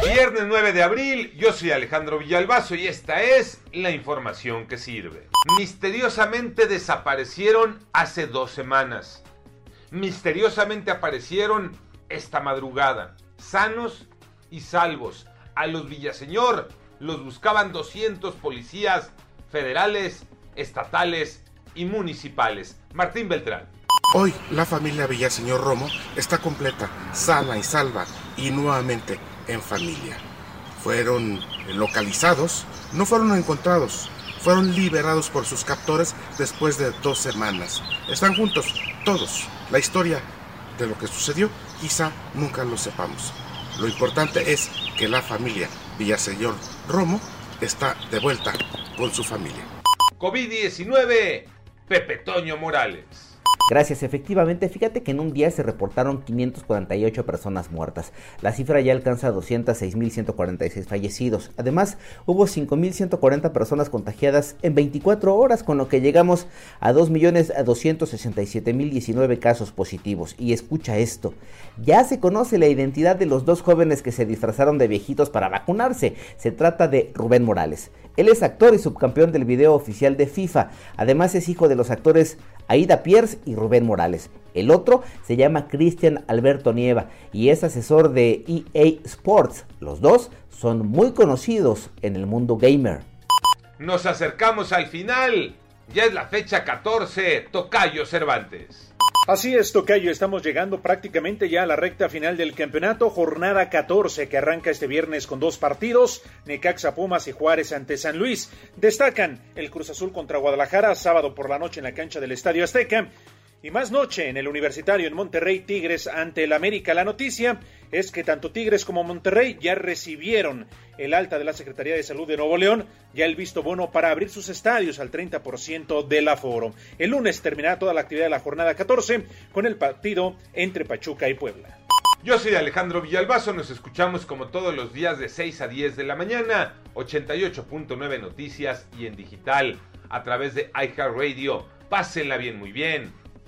Viernes 9 de abril, yo soy Alejandro Villalbazo y esta es la información que sirve. Misteriosamente desaparecieron hace dos semanas. Misteriosamente aparecieron esta madrugada, sanos y salvos. A los Villaseñor los buscaban 200 policías federales, estatales y municipales. Martín Beltrán. Hoy la familia Villaseñor Romo está completa, sana y salva y nuevamente en familia. Fueron localizados, no fueron encontrados, fueron liberados por sus captores después de dos semanas. Están juntos, todos. La historia de lo que sucedió quizá nunca lo sepamos. Lo importante es que la familia Villaseñor Romo está de vuelta con su familia. COVID-19, Pepe Toño Morales. Gracias, efectivamente, fíjate que en un día se reportaron 548 personas muertas. La cifra ya alcanza 206.146 fallecidos. Además, hubo 5.140 personas contagiadas en 24 horas, con lo que llegamos a 2.267.019 casos positivos. Y escucha esto, ya se conoce la identidad de los dos jóvenes que se disfrazaron de viejitos para vacunarse. Se trata de Rubén Morales. Él es actor y subcampeón del video oficial de FIFA. Además es hijo de los actores Aida Pierce y Rubén Morales. El otro se llama Cristian Alberto Nieva y es asesor de EA Sports. Los dos son muy conocidos en el mundo gamer. Nos acercamos al final. Ya es la fecha 14, Tocayo Cervantes. Así es, Tocayo, estamos llegando prácticamente ya a la recta final del campeonato, jornada 14 que arranca este viernes con dos partidos, Necaxa Pumas y Juárez ante San Luis. Destacan el Cruz Azul contra Guadalajara, sábado por la noche en la cancha del Estadio Azteca, y más noche en el Universitario en Monterrey Tigres ante el América. La noticia es que tanto Tigres como Monterrey ya recibieron el alta de la Secretaría de Salud de Nuevo León, ya el visto bueno para abrir sus estadios al 30% del aforo. El lunes terminará toda la actividad de la jornada 14 con el partido entre Pachuca y Puebla. Yo soy Alejandro Villalbazo, nos escuchamos como todos los días de 6 a 10 de la mañana, 88.9 Noticias y en digital a través de iHeartRadio. Pásenla bien, muy bien